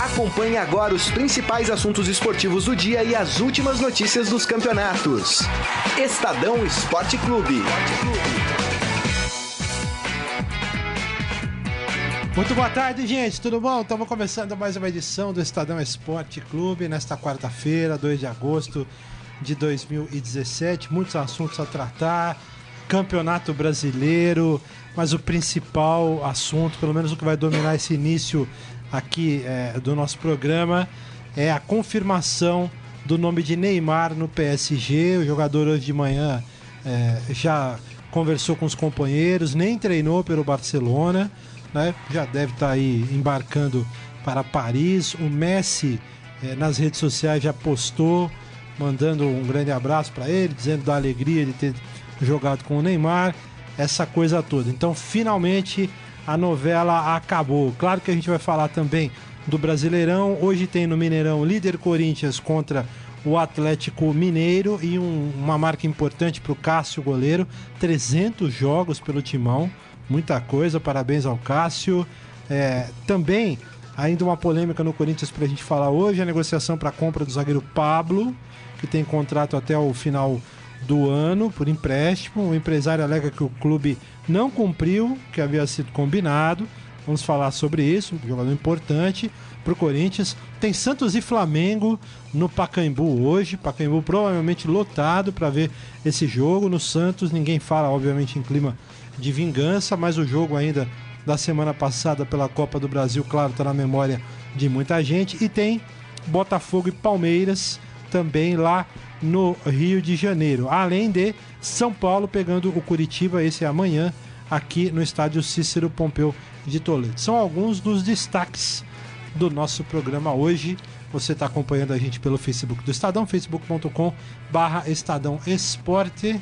Acompanhe agora os principais assuntos esportivos do dia e as últimas notícias dos campeonatos. Estadão Esporte Clube. Muito boa tarde, gente. Tudo bom? Estamos começando mais uma edição do Estadão Esporte Clube nesta quarta-feira, 2 de agosto de 2017. Muitos assuntos a tratar. Campeonato Brasileiro, mas o principal assunto, pelo menos o que vai dominar esse início aqui é, do nosso programa é a confirmação do nome de Neymar no PSG. O jogador hoje de manhã é, já conversou com os companheiros, nem treinou pelo Barcelona, né? já deve estar tá aí embarcando para Paris. O Messi é, nas redes sociais já postou, mandando um grande abraço para ele, dizendo da alegria de ter jogado com o Neymar, essa coisa toda. Então, finalmente a novela acabou. Claro que a gente vai falar também do Brasileirão. Hoje tem no Mineirão líder Corinthians contra o Atlético Mineiro e um, uma marca importante para o Cássio goleiro. 300 jogos pelo timão, muita coisa. Parabéns ao Cássio. É, também ainda uma polêmica no Corinthians para a gente falar hoje: a negociação para a compra do zagueiro Pablo, que tem contrato até o final do ano por empréstimo. O empresário alega que o clube não cumpriu o que havia sido combinado. Vamos falar sobre isso, um jogador importante para o Corinthians. Tem Santos e Flamengo no Pacaembu hoje. Pacaembu provavelmente lotado para ver esse jogo. No Santos, ninguém fala, obviamente, em clima de vingança, mas o jogo ainda da semana passada pela Copa do Brasil, claro, está na memória de muita gente. E tem Botafogo e Palmeiras também lá no Rio de Janeiro. Além de São Paulo pegando o Curitiba, esse é amanhã, aqui no estádio Cícero Pompeu de Toledo. São alguns dos destaques do nosso programa hoje. Você está acompanhando a gente pelo Facebook do Estadão, facebook.com barra Estadão Esporte.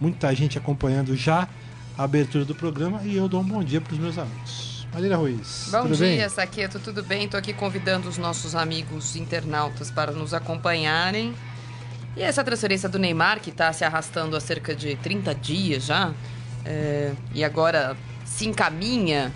Muita gente acompanhando já a abertura do programa e eu dou um bom dia para os meus amigos. Marília Ruiz. Bom dia, bem? Saqueto, tudo bem? Estou aqui convidando os nossos amigos internautas para nos acompanharem e essa transferência do Neymar, que está se arrastando há cerca de 30 dias já, é, e agora se encaminha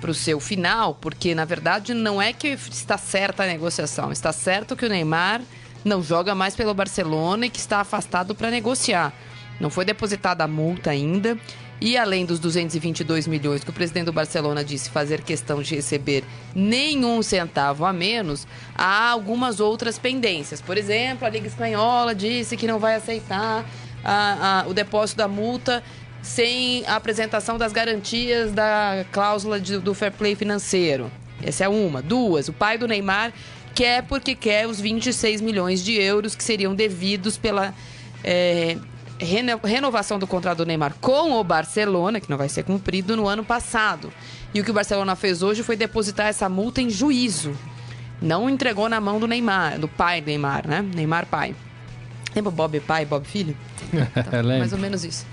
para o seu final, porque na verdade não é que está certa a negociação, está certo que o Neymar não joga mais pelo Barcelona e que está afastado para negociar. Não foi depositada a multa ainda e além dos 222 milhões que o presidente do Barcelona disse fazer questão de receber nenhum centavo a menos, há algumas outras pendências. Por exemplo, a Liga Espanhola disse que não vai aceitar a, a, o depósito da multa sem a apresentação das garantias da cláusula de, do fair play financeiro. Essa é uma. Duas, o pai do Neymar quer porque quer os 26 milhões de euros que seriam devidos pela. É, renovação do contrato do Neymar com o Barcelona, que não vai ser cumprido no ano passado. E o que o Barcelona fez hoje foi depositar essa multa em juízo. Não entregou na mão do Neymar, do pai do Neymar, né? Neymar pai. Lembra Bob pai, Bob filho? Então, mais ou menos isso.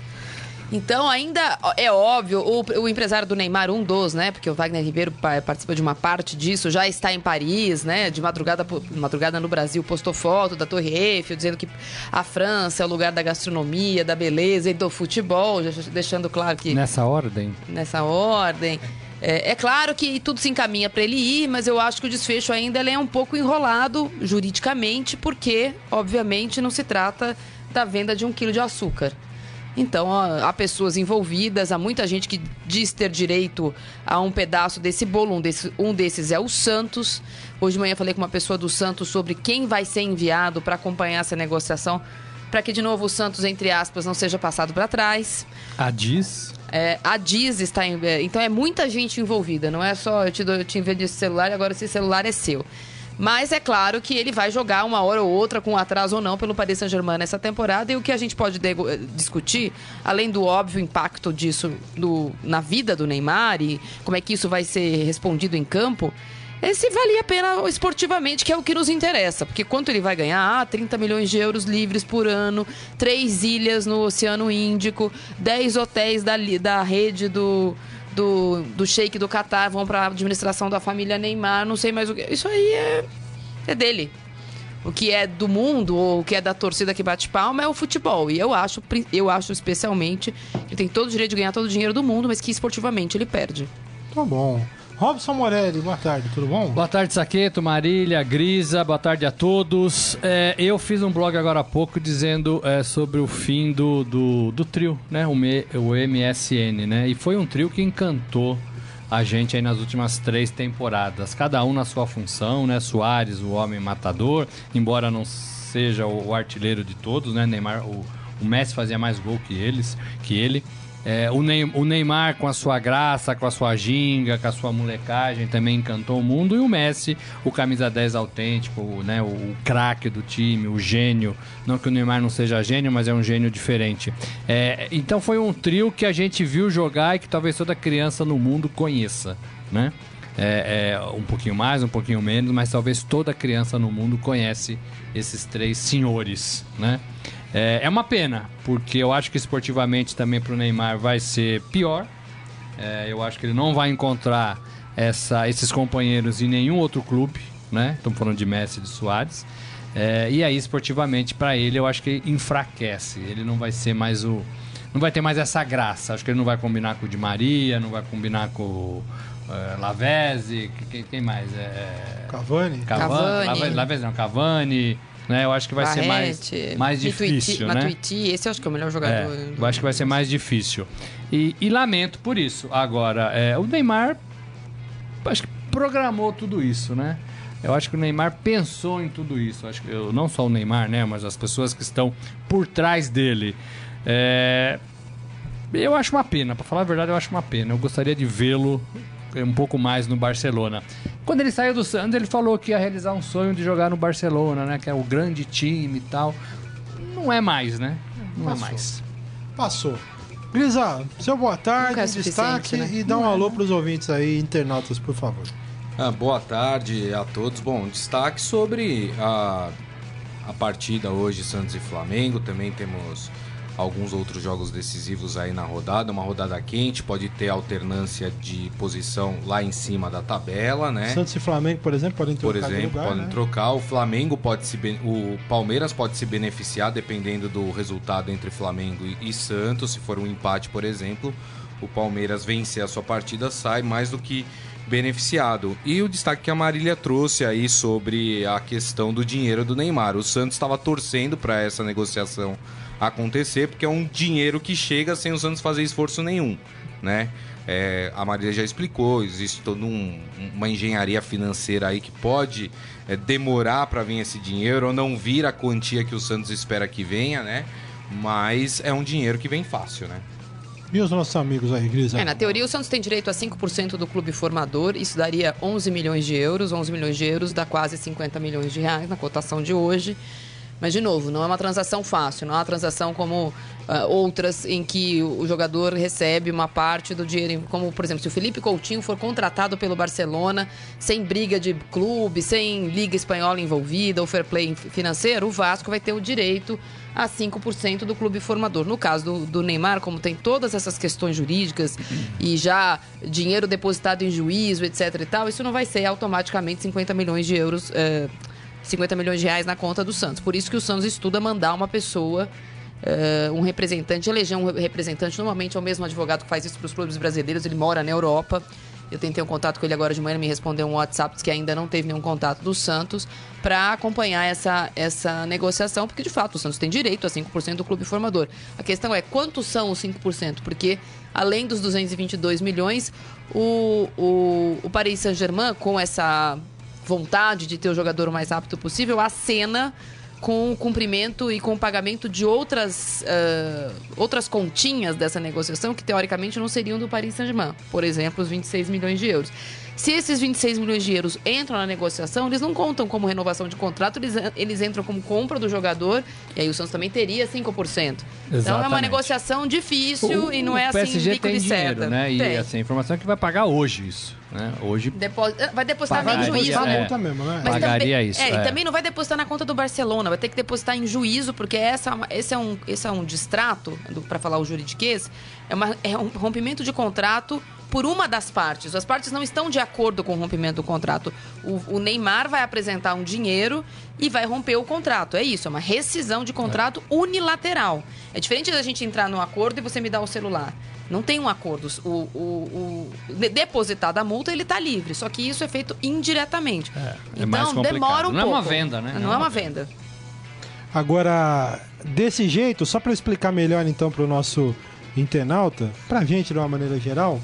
Então, ainda é óbvio, o, o, empresário do Neymar, um dos, né? Porque o Wagner Ribeiro participa de uma parte disso, já está em Paris, né? De madrugada, madrugada no Brasil, postou foto da Torre Eiffel, dizendo que a França é o lugar da gastronomia, da beleza e do futebol, deixando claro que. Nessa ordem? Nessa ordem. É, é, claro que tudo se encaminha para ele ir, mas eu acho que o desfecho ainda é um pouco enrolado juridicamente, porque, obviamente, não se trata da venda de um quilo de açúcar. Então, há pessoas envolvidas, há muita gente que diz ter direito a um pedaço desse bolo. Um, desse, um desses é o Santos. Hoje de manhã falei com uma pessoa do Santos sobre quem vai ser enviado para acompanhar essa negociação, para que, de novo, o Santos, entre aspas, não seja passado para trás. A Diz? É, a Diz está. Em, é, então, é muita gente envolvida. Não é só eu te, dou, eu te esse celular e agora esse celular é seu. Mas é claro que ele vai jogar uma hora ou outra, com atraso ou não, pelo Paris Saint-Germain nessa temporada. E o que a gente pode discutir, além do óbvio impacto disso do, na vida do Neymar e como é que isso vai ser respondido em campo, é se valia a pena esportivamente, que é o que nos interessa. Porque quanto ele vai ganhar? Ah, 30 milhões de euros livres por ano, três ilhas no Oceano Índico, 10 hotéis da, da rede do do, do Sheik do Qatar vão para a administração da família Neymar, não sei mais o que. Isso aí é, é dele. o que é do mundo ou o que é da torcida que bate palma é o futebol. E eu acho, eu acho especialmente que tem todo o direito de ganhar todo o dinheiro do mundo, mas que esportivamente ele perde. Tá bom. Robson Morelli, boa tarde, tudo bom? Boa tarde, Saqueto, Marília, Grisa, boa tarde a todos. É, eu fiz um blog agora há pouco dizendo é, sobre o fim do, do, do trio, né? O, o MSN, né? E foi um trio que encantou a gente aí nas últimas três temporadas. Cada um na sua função, né? Soares, o homem matador, embora não seja o, o artilheiro de todos, né? Neymar, o, o Messi fazia mais gol que eles, que ele. É, o, Neymar com a sua graça, com a sua ginga, com a sua molecagem também encantou o mundo. E o Messi, o camisa 10 autêntico, né, o, o craque do time, o gênio. Não que o Neymar não seja gênio, mas é um gênio diferente. É, então foi um trio que a gente viu jogar e que talvez toda criança no mundo conheça, né? É, é, um pouquinho mais, um pouquinho menos, mas talvez toda criança no mundo conhece esses três senhores, né? É, é uma pena, porque eu acho que esportivamente também para o Neymar vai ser pior. É, eu acho que ele não vai encontrar essa, esses companheiros em nenhum outro clube, né? Estamos falando de Messi e de Soares. É, e aí, esportivamente, para ele, eu acho que enfraquece. Ele não vai ser mais o. Não vai ter mais essa graça. Acho que ele não vai combinar com o Di Maria, não vai combinar com o uh, Lavezzi. Quem, quem mais? É... Cavani. Cavani. Cavani. Lavezzi não, Cavani. Né? Eu acho que vai Barrete, ser mais, mais difícil, Matuiti, né? Matuiti, esse eu acho que é o melhor jogador. É, eu acho que vai ser mais difícil. E, e lamento por isso. Agora, é, o Neymar acho que programou tudo isso, né? Eu acho que o Neymar pensou em tudo isso. Acho que eu, não só o Neymar, né? Mas as pessoas que estão por trás dele. É, eu acho uma pena, para falar a verdade, eu acho uma pena. Eu gostaria de vê-lo um pouco mais no Barcelona. Quando ele saiu do Santos, ele falou que ia realizar um sonho de jogar no Barcelona, né? Que é o grande time e tal. Não é mais, né? Não Passou. é mais. Passou. Grisa, seu boa tarde, é destaque né? e dá um alô é, né? para os ouvintes aí, internautas, por favor. Ah, boa tarde a todos. Bom, destaque sobre a, a partida hoje Santos e Flamengo. Também temos alguns outros jogos decisivos aí na rodada, uma rodada quente, pode ter alternância de posição lá em cima da tabela, né? Santos e Flamengo, por exemplo, podem trocar. Por exemplo, lugar, podem né? trocar. O Flamengo pode se o Palmeiras pode se beneficiar dependendo do resultado entre Flamengo e Santos, se for um empate, por exemplo, o Palmeiras vencer a sua partida sai mais do que beneficiado. E o destaque que a Marília trouxe aí sobre a questão do dinheiro do Neymar. O Santos estava torcendo para essa negociação acontecer, porque é um dinheiro que chega sem o Santos fazer esforço nenhum, né? É, a Maria já explicou, existe toda um, uma engenharia financeira aí que pode é, demorar para vir esse dinheiro ou não vir a quantia que o Santos espera que venha, né? Mas é um dinheiro que vem fácil, né? E os nossos amigos aí, Grisa? É, na teoria, o Santos tem direito a 5% do clube formador. Isso daria 11 milhões de euros. 11 milhões de euros dá quase 50 milhões de reais na cotação de hoje. Mas, de novo, não é uma transação fácil, não é uma transação como uh, outras em que o jogador recebe uma parte do dinheiro. Como, por exemplo, se o Felipe Coutinho for contratado pelo Barcelona, sem briga de clube, sem Liga Espanhola envolvida ou fair play financeiro, o Vasco vai ter o direito a 5% do clube formador. No caso do, do, Neymar, como tem todas essas questões jurídicas e já dinheiro depositado em juízo, etc e tal, isso não vai ser automaticamente 50 milhões de euros. Uh, 50 milhões de reais na conta do Santos. Por isso que o Santos estuda mandar uma pessoa, uh, um representante, eleger um representante. Normalmente é o mesmo advogado que faz isso para os clubes brasileiros, ele mora na Europa. Eu tentei um contato com ele agora de manhã, ele me respondeu um WhatsApp que ainda não teve nenhum contato do Santos para acompanhar essa, essa negociação, porque de fato o Santos tem direito a 5% do clube formador. A questão é quantos são os 5%? Porque além dos 222 milhões, o, o, o Paris Saint-Germain, com essa vontade de ter o jogador o mais rápido possível, a cena com o cumprimento e com o pagamento de outras, uh, outras continhas dessa negociação que teoricamente não seriam do Paris Saint-Germain. Por exemplo, os 26 milhões de euros. Se esses 26 milhões de euros entram na negociação, eles não contam como renovação de contrato, eles, eles entram como compra do jogador, e aí o Santos também teria 5%. Exatamente. Então é uma negociação difícil o, e não é assim PSG tem dinheiro, né? E tem. assim, a informação é que vai pagar hoje isso. Né? Hoje Depo... vai depositar Pagaria, em juízo, né? É, mesmo, né? Mas Pagaria também, isso. É, é, e também não vai depositar na conta do Barcelona, vai ter que depositar em juízo, porque essa, esse, é um, esse é um distrato, para falar o juridiquês, é, uma, é um rompimento de contrato por uma das partes. As partes não estão de acordo com o rompimento do contrato. O, o Neymar vai apresentar um dinheiro e vai romper o contrato. É isso, é uma rescisão de contrato é. unilateral. É diferente da gente entrar num acordo e você me dar o celular. Não tem um acordo. O, o, o depositado a multa, ele está livre. Só que isso é feito indiretamente. É, é então, demora um não pouco. Não é uma venda, né? Não, não é uma venda. Agora, desse jeito, só para explicar melhor então para o nosso internauta, para a gente de uma maneira geral,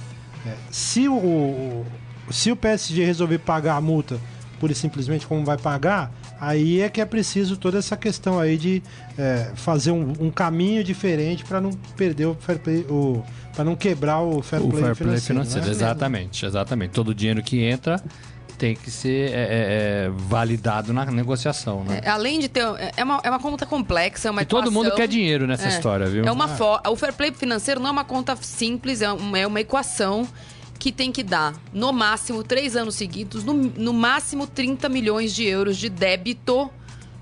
se, o, se o PSG resolver pagar a multa pura e simplesmente como vai pagar, aí é que é preciso toda essa questão aí de é, fazer um, um, caminho diferente para não perder o fair play, o, para não quebrar o fair o play fair financeiro. Play financeiro né? Exatamente, exatamente. Todo o dinheiro que entra tem que ser é, é, é, validado na negociação, né? É, além de ter... É uma, é uma conta complexa, é uma E todo mundo quer dinheiro nessa é. história, viu? É uma fo... O fair play financeiro não é uma conta simples, é uma, é uma equação que tem que dar, no máximo, três anos seguidos, no, no máximo 30 milhões de euros de débito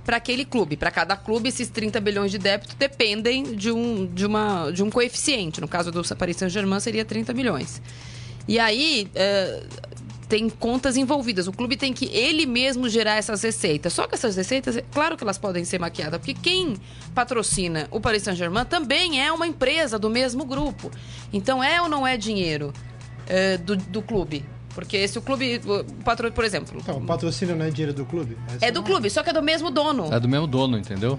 para aquele clube. Para cada clube, esses 30 bilhões de débito dependem de um, de uma, de um coeficiente. No caso do Paris Saint-Germain, seria 30 milhões. E aí, é, tem contas envolvidas. O clube tem que ele mesmo gerar essas receitas. Só que essas receitas, é claro que elas podem ser maquiadas, porque quem patrocina o Paris Saint-Germain também é uma empresa do mesmo grupo. Então é ou não é dinheiro é, do, do clube? Porque se o clube. O patro, por exemplo. Então, o patrocínio não é dinheiro do clube? Essa é do clube, só que é do mesmo dono. É do mesmo dono, entendeu?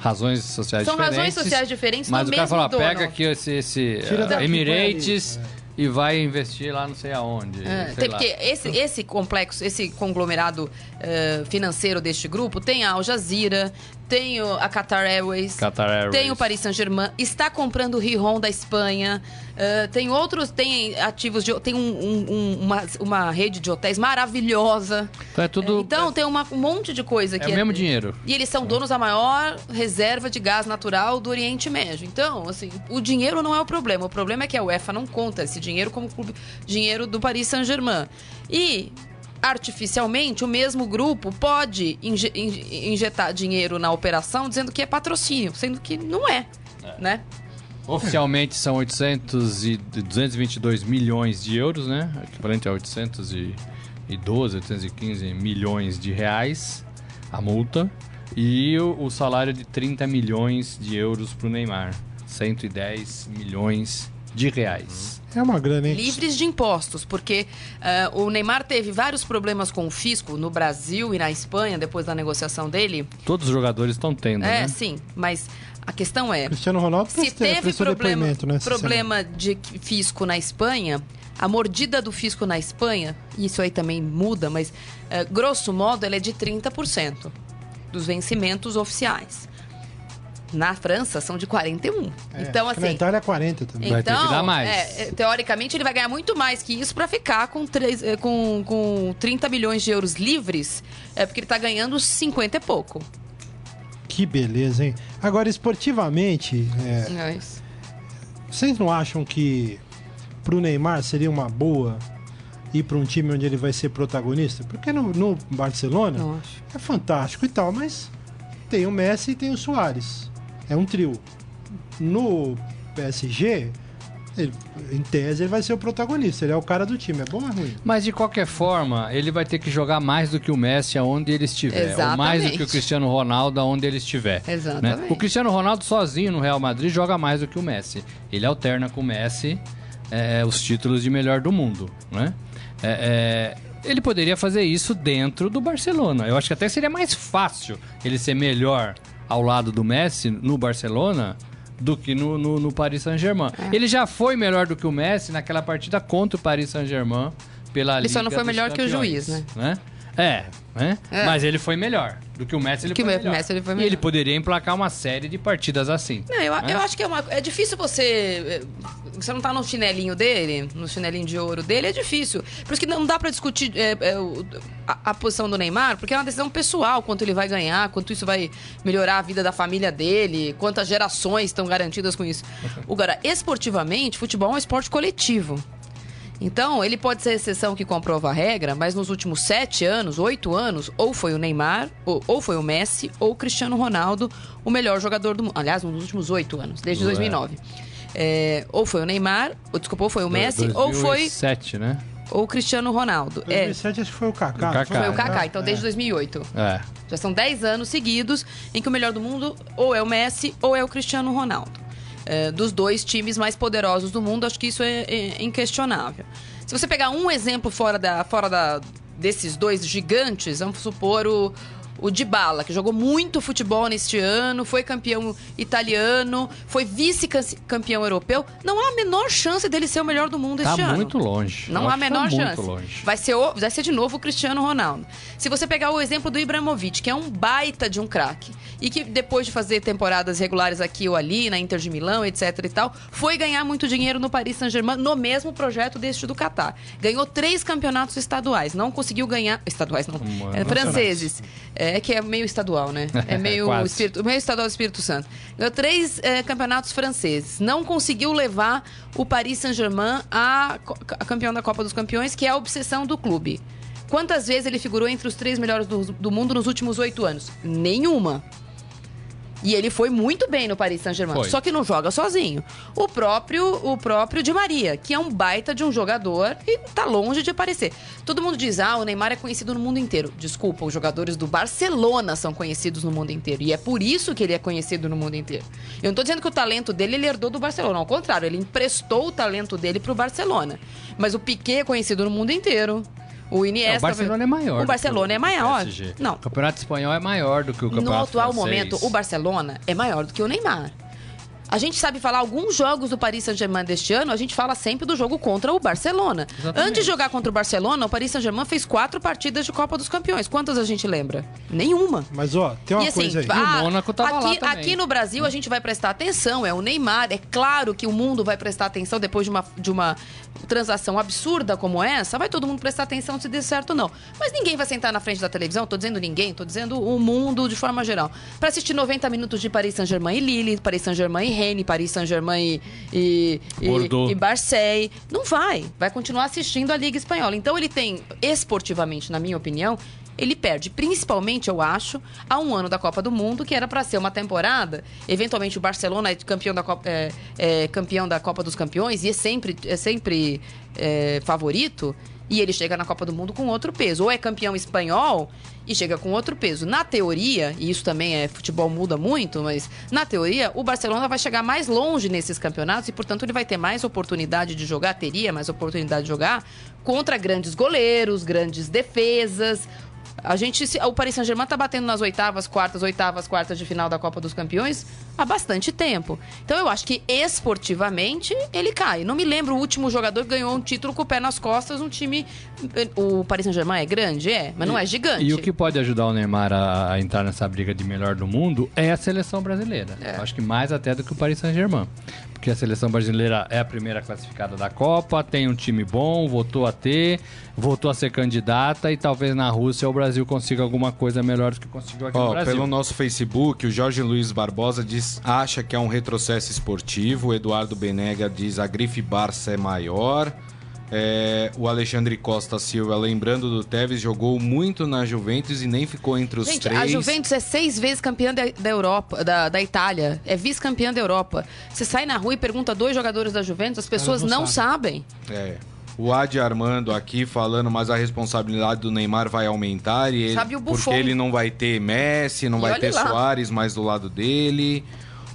Razões sociais São diferentes. São razões sociais diferentes, mas do o cara falou, pega aqui esse, esse uh, Emirates e vai investir lá não sei aonde. É, sei porque esse, esse complexo, esse conglomerado uh, financeiro deste grupo tem a Al Jazeera, tem a Qatar Airways, Qatar Airways. tem o Paris Saint-Germain, está comprando o Rijon da Espanha, uh, tem outros, tem ativos de. tem um, um, uma, uma rede de hotéis maravilhosa. Então é tudo. Então é, tem uma, um monte de coisa aqui. É o mesmo dinheiro. E eles são donos da maior reserva de gás natural do Oriente Médio. Então, assim, o dinheiro não é o problema. O problema é que a UEFA não conta esse dinheiro como clube, dinheiro do Paris Saint-Germain. E artificialmente, o mesmo grupo pode inje injetar dinheiro na operação dizendo que é patrocínio, sendo que não é, é. né? Oficialmente são 800 e 222 milhões de euros, né? Equivalente a 812, 815 milhões de reais a multa. E o, o salário de 30 milhões de euros para o Neymar. 110 milhões de reais. É uma grana, hein? Livres de impostos, porque uh, o Neymar teve vários problemas com o fisco no Brasil e na Espanha depois da negociação dele. Todos os jogadores estão tendo, é, né? sim, mas a questão é... Cristiano Ronaldo se teve problema, problema de fisco na Espanha, a mordida do fisco na Espanha, isso aí também muda, mas uh, grosso modo ela é de 30% dos vencimentos oficiais. Na França são de 41. É, então, assim. Na Itália é 40 também. Então, Vai ter que dar mais. É, é, teoricamente, ele vai ganhar muito mais que isso para ficar com, 3, é, com, com 30 milhões de euros livres, é porque ele tá ganhando 50 e pouco. Que beleza, hein? Agora, esportivamente. É, é vocês não acham que pro Neymar seria uma boa ir para um time onde ele vai ser protagonista? Porque no, no Barcelona é fantástico e tal, mas tem o Messi e tem o Soares é um trio. No PSG, ele, em tese, ele vai ser o protagonista. Ele é o cara do time. É bom ou é ruim? Mas de qualquer forma, ele vai ter que jogar mais do que o Messi aonde ele estiver. Exatamente. Ou mais do que o Cristiano Ronaldo aonde ele estiver. Né? Exatamente. Né? O Cristiano Ronaldo sozinho no Real Madrid joga mais do que o Messi. Ele alterna com o Messi é, os títulos de melhor do mundo. Né? É, é, ele poderia fazer isso dentro do Barcelona. Eu acho que até seria mais fácil ele ser melhor ao lado do Messi no Barcelona do que no, no, no Paris Saint-Germain. É. Ele já foi melhor do que o Messi naquela partida contra o Paris Saint-Germain pela Ele Liga só não foi melhor que o juiz, né? né? É, né? É. Mas ele foi melhor. Do que o Messi, ele, que foi, melhor. Messi, ele foi melhor. E ele poderia emplacar uma série de partidas assim. Não, eu, né? eu acho que é, uma, é difícil você. Eh, você não tá no chinelinho dele, no chinelinho de ouro dele, é difícil. Por isso que não dá para discutir é, é, a, a, posição do Neymar, porque é uma decisão pessoal, quanto ele vai ganhar, quanto isso vai melhorar a vida da família dele, quantas gerações estão garantidas com isso. Agora, esportivamente, futebol é um esporte coletivo. Então, ele pode ser a exceção que comprova a regra, mas nos últimos sete anos, oito anos, ou foi o Neymar, ou, ou, foi o Messi, ou o Cristiano Ronaldo, o melhor jogador do mundo. Aliás, nos últimos oito anos, desde 2009. É, ou foi o Neymar, ou desculpa, ou foi o Messi, ou foi 2007, né? ou o Cristiano Ronaldo. É, 2007 acho que foi o Kaká. O Kaká. foi o É, Kaká, então desde 2008. É. Já são 10 anos seguidos em que o melhor do mundo ou é o Messi ou é o Cristiano Ronaldo. É, dos dois times mais poderosos do mundo, acho que isso é, é inquestionável. Se você pegar um exemplo fora, da, fora da, desses dois gigantes, vamos supor o, o Dybala, que jogou muito futebol neste ano, foi campeão italiano, foi vice-campeão europeu, não há a menor chance dele ser o melhor do mundo Tá este ano. muito longe. Não Eu há a que menor tá chance. longe. Vai ser, o- vai ser de novo o Cristiano Ronaldo. Se você pegar o exemplo do Ibrahimovic, que é um baita de um craque, e que depois de fazer temporadas regulares aqui ou ali, na Inter de Milão, etc e tal, foi ganhar muito dinheiro no Paris Saint-Germain, no mesmo projeto deste do Qatar. Ganhou três campeonatos estaduais, não conseguiu ganhar... Estaduais não, Hum, é, franceses. É que é meio estadual, né? É meio, espírito, meio estadual do Espírito Santo. Ganhou três é, campeonatos franceses. Não conseguiu levar o Paris Saint-Germain a, a campeão da Copa dos Campeões, que é a obsessão do clube. Quantas vezes ele figurou entre os três melhores do, do mundo nos últimos oito anos? Nenhuma. E ele foi muito bem no Paris Saint-Germain, só que não joga sozinho. O próprio, o próprio Di Maria, que é um baita de um jogador e tá longe de aparecer. Todo mundo diz: "Ah, o Neymar é conhecido no mundo inteiro". Desculpa, os jogadores do Barcelona são conhecidos no mundo inteiro e é por isso que ele é conhecido no mundo inteiro. Eu não tô dizendo que o talento dele ele herdou do Barcelona, ao contrário, ele emprestou o talento dele pro Barcelona. Mas o Piquet é conhecido no mundo inteiro. O Iniesta, o Barcelona é maior. O Barcelona é maior. Não, O campeonato espanhol é maior do que o campeonato no atual francês. momento, o Barcelona é maior do que o Neymar. A gente sabe falar alguns jogos do Paris Saint-Germain deste ano, a gente fala sempre do jogo contra o Barcelona. Exatamente. Antes de jogar contra o Barcelona, o Paris Saint-Germain fez quatro partidas de Copa dos Campeões. Quantas a gente lembra? Nenhuma. Mas, ó, tem uma e assim, coisa aí. E o Mônaco tava lá aqui, também. aqui no Brasil a gente vai prestar atenção, é o Neymar. É claro que o mundo vai prestar atenção depois de uma, de uma transação absurda como essa. Vai todo mundo prestar atenção se der certo ou não. Mas ninguém vai sentar na frente da televisão, tô dizendo ninguém, tô dizendo o mundo de forma geral. Pra assistir 90 minutos de Paris Saint-Germain e Lille, Paris Saint-Germain e Rennes, Paris Saint-Germain e, e, e, Bordeaux. e Marseille. Não vai. Vai continuar assistindo a Liga Espanhola. Então ele tem, esportivamente, na minha opinião, ele perde, principalmente, eu acho, a um ano da Copa do Mundo, que era para ser uma temporada. Eventualmente, o Barcelona é campeão da Copa, é, é campeão da Copa dos Campeões e é sempre, é sempre é, favorito. E ele chega na Copa do Mundo com outro peso. Ou é campeão espanhol e chega com outro peso. Na teoria, e isso também é futebol muda muito, mas na teoria, o Barcelona vai chegar mais longe nesses campeonatos e, portanto, ele vai ter mais oportunidade de jogar, teria mais oportunidade de jogar contra grandes goleiros, grandes defesas. A gente, o Paris Saint-Germain tá batendo nas oitavas, quartas, oitavas, quartas de final da Copa dos Campeões há bastante tempo. Então eu acho que esportivamente ele cai. Não me lembro o último jogador que ganhou um título com o pé nas costas, um time. O Paris Saint-Germain é grande, é, mas não é gigante. E o que pode ajudar o Neymar a, a entrar nessa briga de melhor do mundo é a seleção brasileira. É. Eu acho que mais até do que o Paris Saint-Germain. Porque a seleção brasileira é a primeira classificada da Copa, tem um time bom, voltou a ter, voltou a ser candidata e talvez na Rússia o Brasil consiga alguma coisa melhor do que conseguiu aqui no Ó, Brasil. pelo nosso Facebook, o Jorge Luiz Barbosa diz, acha que é um retrocesso esportivo. O Eduardo Benega diz a grife Barça é maior. É, o Alexandre Costa Silva, lembrando do Tevez, jogou muito na Juventus e nem ficou entre os Gente, três. a Juventus é seis vezes campeã da, da Europa, da, da Itália. É vice-campeã da Europa. Você sai na rua e pergunta dois jogadores da Juventus, as pessoas não não sabem. É. O Adi Armando aqui falando, mas a responsabilidade do Neymar vai aumentar e ele, Sabe o Buffon. porque ele não vai ter Messi, não E vai ter lá. Soares mais do lado dele.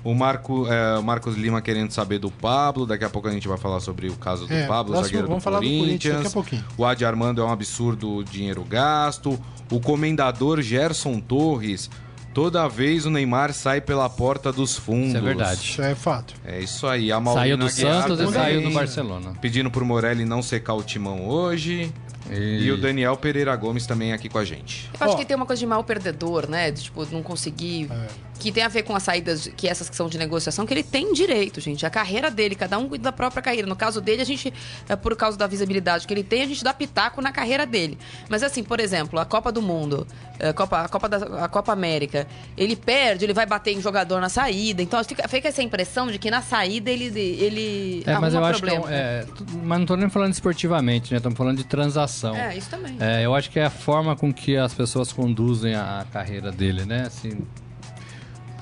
O, Marco, é, o Marcos Lima querendo saber do Pablo. Daqui a pouco a gente vai falar sobre o caso do É, Pablo, próximo zagueiro vamos do falar do Corinthians. Corinthians daqui a pouquinho. O Adi Armando é um absurdo o dinheiro gasto. O comendador Gerson Torres. Toda vez o Neymar sai pela porta dos fundos. Isso é verdade. Isso é fato. É isso aí. A Maurina Saiu do Aguiar Santos e também, saiu do Barcelona. Pedindo pro Morelli não secar o timão hoje. E... o Daniel Pereira Gomes também aqui com a gente. Eu acho Ó. que tem uma coisa de mal perdedor, né? De, tipo, não conseguir. É. Que tem a ver com as saídas, que essas que são de negociação, que ele tem direito, gente. A carreira dele, cada um cuida da própria carreira. No caso dele, a gente, é, por causa da visibilidade que ele tem, a gente dá pitaco na carreira dele. Mas assim, por exemplo, a Copa do Mundo, a Copa, a Copa, da, a Copa América, ele perde, ele vai bater em jogador na saída. Então fica, fica essa impressão de que na saída ele, ele É, mas eu arruma acho que é, problema. é, Mas não tô nem falando esportivamente, né? Estamos falando de transação. É, isso também. É, eu acho que é a forma com que as pessoas conduzem a a carreira dele, né? Assim,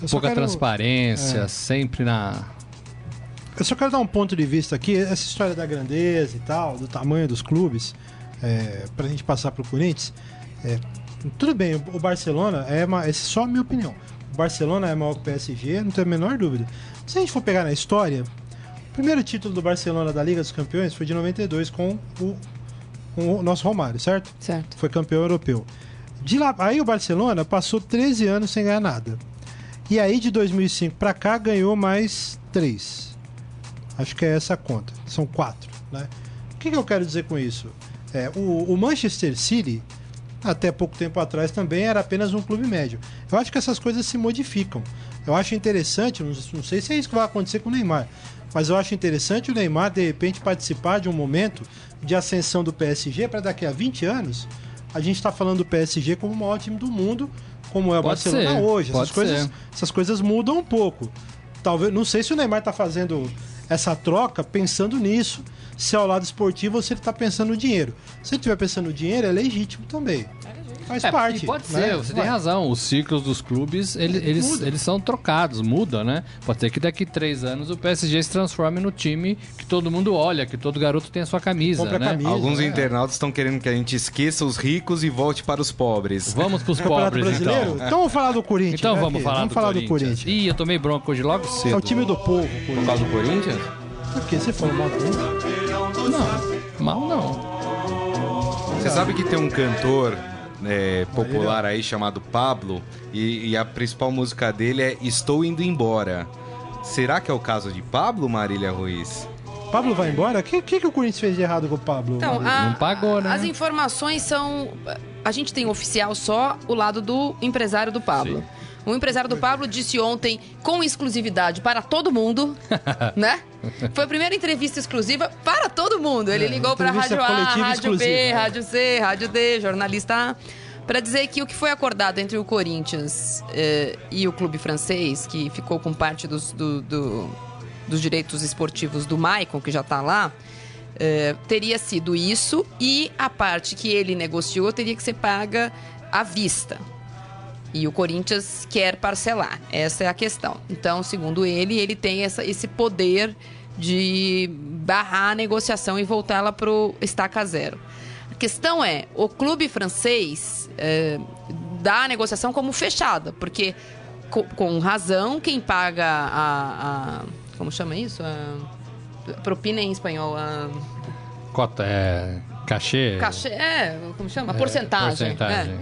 Eu pouca quero- transparência, é. sempre na. Eu só quero dar um ponto de vista aqui, essa história da grandeza e tal, do tamanho dos clubes, é, pra gente passar pro Corinthians. É, tudo bem, o Barcelona é uma. Essa é só a minha opinião. O Barcelona é maior que o PSG, não tenho a menor dúvida. Se a gente for pegar na história, o primeiro título do Barcelona da Liga dos Campeões foi de 92 com o, com o nosso Romário, certo? Certo. Foi campeão europeu. De lá, aí o Barcelona passou 13 anos sem ganhar nada. E aí de 2005 para cá ganhou mais 3. Acho que é essa a conta. São quatro, né? O que, que eu quero dizer com isso? É, o, o Manchester City até pouco tempo atrás também era apenas um clube médio. Eu acho que essas coisas se modificam. Eu acho interessante, não, não sei se é isso que vai acontecer com o Neymar, mas eu acho interessante o Neymar de repente participar de um momento de ascensão do PSG para daqui a 20 anos a gente está falando do PSG como o maior time do mundo, como é o Pode Barcelona ser, hoje. pode Essas coisas, ser. essas coisas mudam um pouco. Talvez, não sei se o Neymar está fazendo essa troca pensando nisso, se é ao lado esportivo ou se ele está pensando no dinheiro. Se ele estiver pensando no dinheiro, é legítimo também. Faz É, parte. pode né? ser, você tem Vai. razão. Os ciclos dos clubes, ele- eles, Muda. eles são trocados, muda, né? Pode ser que daqui três anos o PSG se transforme no time que todo mundo olha, que todo garoto tem a sua camisa, né? camisa. Alguns é. internautas estão querendo que a gente esqueça os ricos e volte para os pobres. Vamos pros Campeonato pobres, Brasileiro? então. Então vamos falar do Corinthians. Então né, vamos falar, vamos do, falar Corinthians. do Corinthians. Ih, eu tomei bronca hoje logo cedo. É o time do povo. Por causa do Corinthians? Por que você falou mal do Corinthians? Não, mal não. Você sabe que tem um cantor é, popular aí chamado Pablo e, e a principal música dele é Estou Indo Embora. Será que é o caso de Pablo, Marília Ruiz? Pablo vai embora? O que, que, que o Corinthians fez de errado com o Pablo? Então, a- Não pagou, né? As informações são. A gente tem oficial só o lado do empresário do Pablo. O empresário do Pablo disse ontem, com exclusividade para todo mundo, né? Foi a primeira entrevista exclusiva para todo mundo. Ele É, ligou para entrevista Rádio A, Rádio B. Rádio C, Rádio D, jornalista A, para dizer que o que foi acordado entre o Corinthians eh, e o clube francês, que ficou com parte dos, do- do- dos direitos esportivos do Maicon, que já está lá, eh, teria sido isso e a parte que ele negociou teria que ser paga à vista. E o Corinthians quer parcelar. Essa é a questão. Então, segundo ele, ele tem essa- esse poder de barrar a negociação e voltá-la para o estaca zero. A questão é, o clube francês eh, dá a negociação como fechada, porque co- com, razão quem paga a, a- como chama isso? A propina em espanhol, a Cota, é. Cachê. cachê, é, como chama? A é, porcentagem. porcentagem.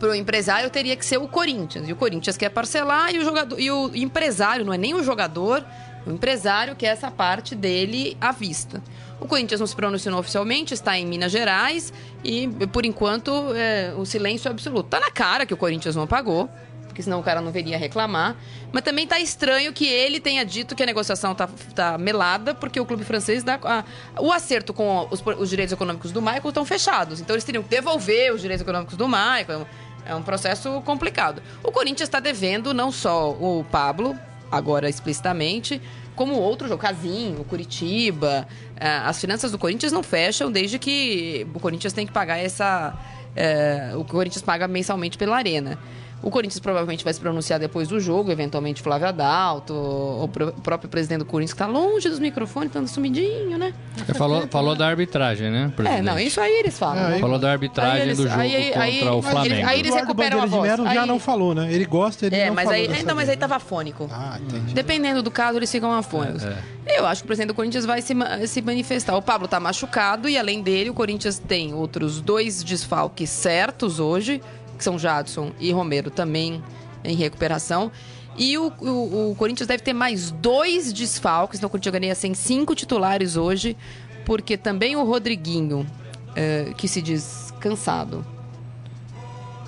Pro empresário teria que ser o Corinthians. E o Corinthians quer parcelar e o jogador e o empresário, não é nem o jogador, o empresário quer essa parte dele à vista. O Corinthians não se pronunciou oficialmente, está em Minas Gerais e, por enquanto, é, o silêncio é absoluto. Tá na cara que o Corinthians não pagou, porque senão o cara não viria reclamar. Mas também tá estranho que ele tenha dito que a negociação tá, tá melada, porque o clube francês dá. a- o acerto com os, os direitos econômicos do Michael estão fechados. Então eles teriam que devolver os direitos econômicos do Michael. É um processo complicado. O Corinthians está devendo não só o Pablo, agora explicitamente, como outro jogo, Casinho, Curitiba. Ah, As finanças do Corinthians não fecham desde que o Corinthians tem que pagar essa. eh, o Corinthians paga mensalmente pela Arena. O Corinthians provavelmente vai se pronunciar depois do jogo, eventualmente Flávio Adalto, o pró- o próprio presidente do Corinthians, que está longe dos microfones, tá sumidinho, né? Você falou, falou da arbitragem, né? É, presidente? não, isso aí eles falam. É, né? aí- Falou da arbitragem eles- do jogo aí- contra aí- o Flamengo. eles- aí eles recuperam a voz. Mello já Aí- não falou, né? Ele gosta, ele É, não mas falou aí, então, mas aí tava afônico. Ah, entendi. Dependendo do caso, eles ficam afônicos. Eu acho que o presidente do Corinthians vai se, se manifestar. O Pablo tá machucado e, além dele, o Corinthians tem outros dois desfalques certos hoje, que são Jadson e Romero também em recuperação. E o, o- o Corinthians deve ter mais dois desfalques. Então, o Corinthians ganharia sem cinco titulares hoje, porque também o Rodriguinho, eh, que se diz cansado,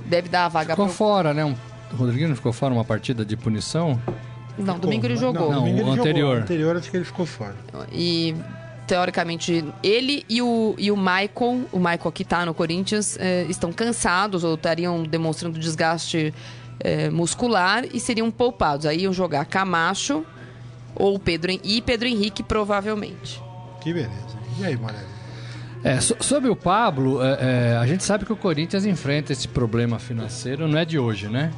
deve dar a vaga Ficou pro... fora, né? Um- O Rodriguinho não ficou fora uma partida de punição? Não, domingo ele jogou. Não, domingo Não, ele o jogou. anterior. O anterior acho que ele ficou fora. E teoricamente ele e o, e o Michael, o Michael que tá no Corinthians, eh, estão cansados ou estariam demonstrando desgaste eh, muscular e seriam poupados. Aí iam jogar Camacho ou Pedro e Pedro Henrique, provavelmente. Que beleza. E aí, Morelli? É, so- sobre o Pablo, é, é, a gente sabe que o Corinthians enfrenta esse problema financeiro, não é de hoje, né?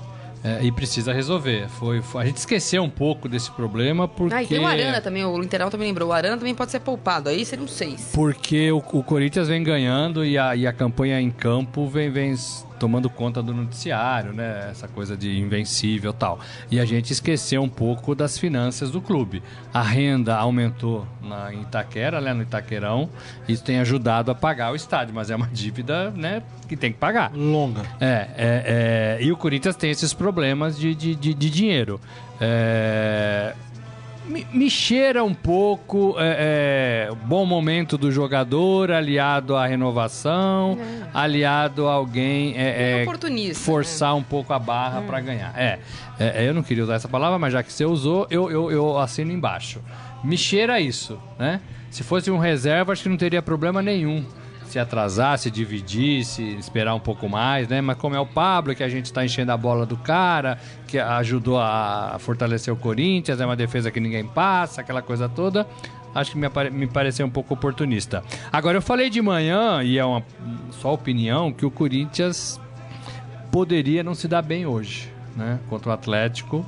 É, e precisa resolver. Foi, foi- a gente esqueceu um pouco desse problema porque. Ah, e tem o Arana também, o Literal também lembrou. O Arana também pode ser poupado, aí seria um 6. Porque o, o Corinthians vem ganhando e a, e a campanha em campo vem, vem tomando conta do noticiário, né? Essa coisa de invencível e tal. E a gente esqueceu um pouco das finanças do clube. A renda aumentou na, em Itaquera, né? no Itaquerão. Isso tem ajudado a pagar o estádio, mas é uma dívida né, que tem que pagar. Longa. É, é, é, e o Corinthians tem esses problemas de, de, de, de dinheiro. É, me, me cheira um pouco é, é, bom momento do jogador, aliado à renovação, aliado a alguém é, É é, oportunista, forçar um pouco a barra para ganhar. É, é, eu não queria usar essa palavra, mas já que você usou, eu, eu, eu assino embaixo. Me cheira isso, né? Se fosse um reserva, acho que não teria problema nenhum se atrasar, se dividir, se esperar um pouco mais, né? Mas como é o Pablo, que a gente está enchendo a bola do cara, que ajudou a fortalecer o Corinthians, é uma defesa que ninguém passa, aquela coisa toda, acho que me, me pareceu um pouco oportunista. Agora, eu falei de manhã, e é uma só opinião, que o Corinthians poderia não se dar bem hoje, né? Contra o Atlético,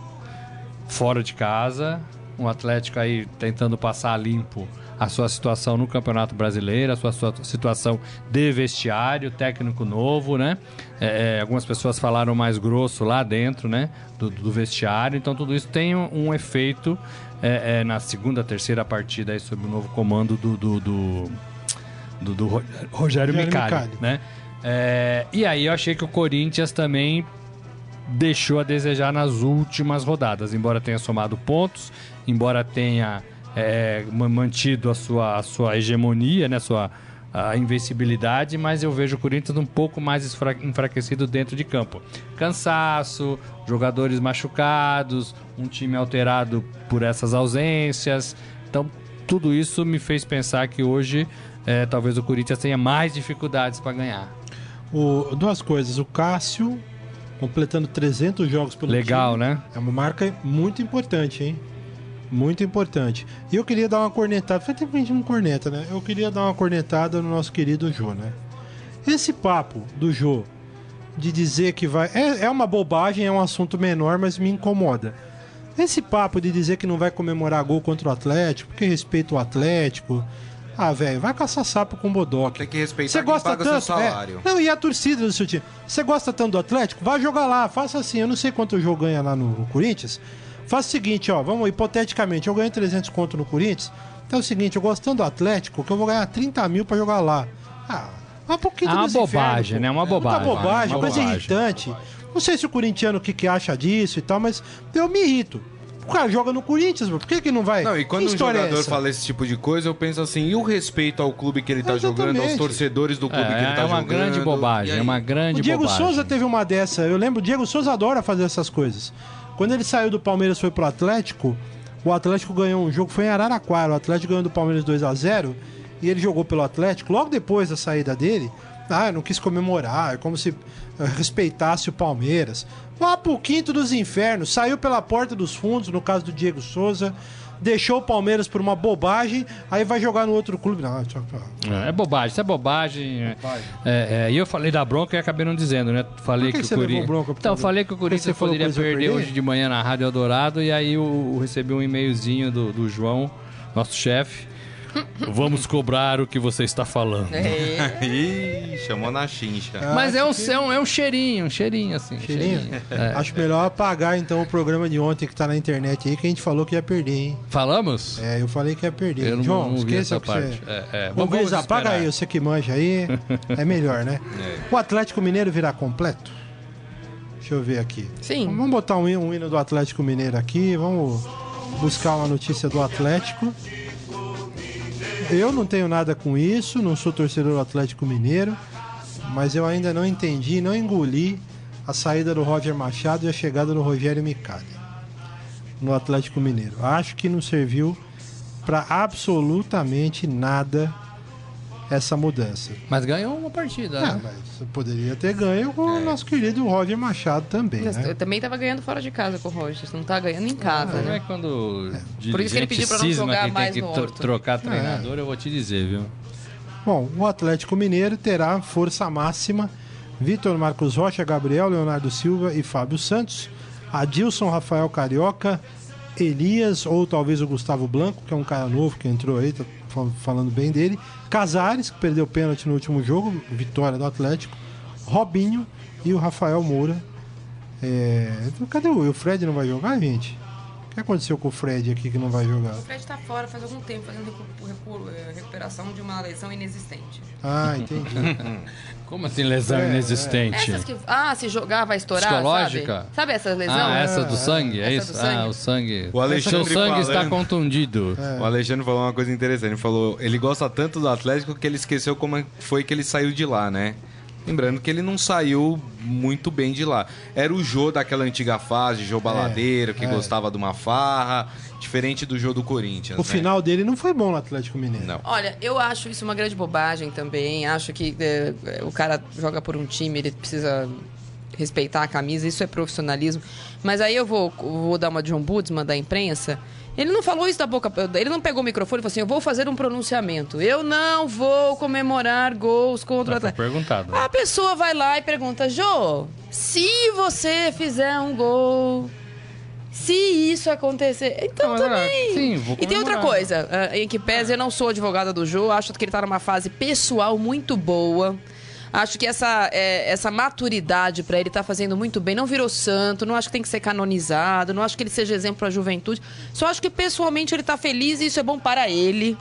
fora de casa, um Atlético aí tentando passar limpo a sua situação no Campeonato Brasileiro, a sua, sua situação de vestiário, técnico novo, né? É, é, algumas pessoas falaram mais grosso lá dentro, né? Do, do vestiário, então tudo isso tem um, um efeito é, é, na segunda, terceira partida aí sob o novo comando do, do, do, do- do Ro- Rogério Rogério Micali, Micali. né? É, e aí eu achei que o Corinthians também deixou a desejar nas últimas rodadas, embora tenha somado pontos, embora tenha é, ma- mantido a sua, a sua hegemonia, né, sua a invencibilidade, mas eu vejo o Corinthians um pouco mais enfraquecido dentro de campo. Cansaço, jogadores machucados, um time alterado por essas ausências. Então, tudo isso me fez pensar que hoje é, talvez o Corinthians tenha mais dificuldades para ganhar. O- duas coisas. O Cássio, completando 300 jogos pelo Legal, time, né? É uma marca muito importante, hein? Muito importante. E eu queria dar uma cornetada. Faz tempo que a gente não corneta, né? Eu queria dar uma cornetada no nosso querido Jô, né? Esse papo do Jô de dizer que vai. É, é uma bobagem, é um assunto menor, mas me incomoda. Esse papo de dizer que não vai comemorar gol contra o Atlético, porque respeita o Atlético. Ah, velho, vai caçar sapo com bodoque. Tem que respeitar Você gosta tanto? É. Não, e a torcida do seu time. Você gosta tanto do Atlético? Vai jogar lá, faça assim. Eu não sei quanto o jogo ganha lá no Corinthians. Faça o seguinte, ó, vamos hipoteticamente, eu ganho 300 conto no Corinthians. Então é o seguinte, eu gosto tanto do Atlético que eu vou ganhar 30 mil pra jogar lá. Ah, um pouquinho É uma dos bobagem, infernos, pô. né? Uma Muita bobagem. bobagem, Uma coisa bobagem. irritante. Não sei se o corintiano o que, que acha disso e tal, mas eu me irrito. O cara joga no Corinthians. Por que, que não vai? Não, e quando Que um é jogador essa? fala esse tipo de coisa, eu penso assim, e o respeito ao clube que ele tá jogando, aos Exatamente. torcedores do clube que ele É, tá é uma jogando? grande bobagem, é uma grande O Diego bobagem. Souza teve uma dessa. Eu lembro, o Diego Souza adora fazer essas coisas. Quando ele saiu do Palmeiras foi pro Atlético, o Atlético ganhou um jogo, foi em Araraquara. O Atlético ganhou do Palmeiras 2 a 0 e ele jogou pelo Atlético. Logo depois da saída dele, ah, não quis comemorar, é como se eh, respeitasse o Palmeiras. Vá pro quinto dos infernos, saiu pela porta dos fundos, no caso do Diego Souza. Deixou o Palmeiras por uma bobagem, aí vai jogar no outro clube. Não. É, é bobagem, isso é bobagem. é. É, é, e eu falei da bronca e acabei não dizendo, né? Falei Por que que, você o Corinthians. bronca, Então, Paulo? falei que o Corinthians poderia perder? hoje de manhã na Rádio Eldorado e aí eu, eu recebi um e-mailzinho do, do João, nosso chefe. Vamos cobrar o que você está falando. É. Ih, chamou na chincha. Mas é um, que- é, um, é um cheirinho, um cheirinho assim. um Cheirinho? É. Acho melhor apagar então o programa de ontem que tá na internet aí, que a gente falou que ia perder, hein? Falamos? É, eu falei que ia perder. Eu não, João, não esqueça essa que parte. você. É, é. Vamos, vamos apaga aí, você que manja aí. É melhor, né? O Atlético Mineiro virá completo? Deixa eu ver aqui. Sim. Vamos botar um, um hino do Atlético Mineiro aqui. Vamos buscar uma notícia do Atlético. Eu não tenho nada com isso, não sou torcedor do Atlético Mineiro, mas eu ainda não entendi, não engoli a saída do Roger Machado e a chegada do Rogério Micali no Atlético Mineiro. Acho que não serviu para absolutamente nada essa mudança. Mas ganhou uma partida. Ah, né? mas poderia ter ganho com o nosso querido Roger Machado também, Mas né? Eu também tava ganhando fora de casa com o Roger. Não tá ganhando em casa, Não é né? quando Por isso que ele pediu pra não jogar que mais tem que no tro- Horto. trocar treinador, eu vou te dizer, viu? Bom, o Atlético Mineiro terá força máxima Vitor Marcos Rocha, Gabriel Leonardo Silva e Fábio Santos, Adilson Rafael Carioca, Elias ou talvez o Gustavo Blanco, que é um cara novo que entrou aí, tá falando bem dele. Casares, que perdeu pênalti no último jogo, vitória do Atlético. Robinho e o Rafael Moura. É, então, cadê o, o Fred não vai jogar, gente? O que aconteceu com o Fred aqui que não vai jogar? O Fred tá fora faz algum tempo, fazendo recu- recu- eh, recuperação de uma lesão inexistente. Ah, entendi. Como assim lesão É, inexistente? Essas que. Ah, se jogar vai estourar. Psicológica? Sabe, sabe essa lesão? Ah, essa do sangue, é Essa isso? sangue. Ah, o sangue. O Alexandre Seu sangue está falando. contundido. É. O Alexandre falou uma coisa interessante. Ele falou, ele gosta tanto do Atlético que ele esqueceu como foi que ele saiu de lá, né? Lembrando que ele não saiu muito bem de lá. Era o Jô daquela antiga fase, Jô Baladeiro, que é. gostava de uma farra, diferente do Jô do Corinthians. O né? final dele não foi bom no Atlético Mineiro. Não. Olha, eu acho isso uma grande bobagem também. Acho que eh, o cara joga por um time, ele precisa respeitar a camisa, isso é profissionalismo. Mas aí eu vou, vou dar uma de ombudsman da imprensa. Ele não falou isso da boca. Ele não pegou o microfone e falou assim: eu vou fazer um pronunciamento. Eu não vou comemorar gols contra o Atlético. perguntado. A pessoa vai lá e pergunta: Jô, se você fizer um gol. Se isso acontecer. Então Não, mas, também. sim, vou e tem outra comemorar. coisa, ah, em que pese eu não sou advogada do Jô, acho que ele tá numa fase pessoal muito boa. Acho que essa, é, essa maturidade pra ele tá fazendo muito bem. Não virou santo, não acho que tem que ser canonizado, não acho que ele seja exemplo pra juventude. Só acho que pessoalmente ele tá feliz e isso é bom para ele.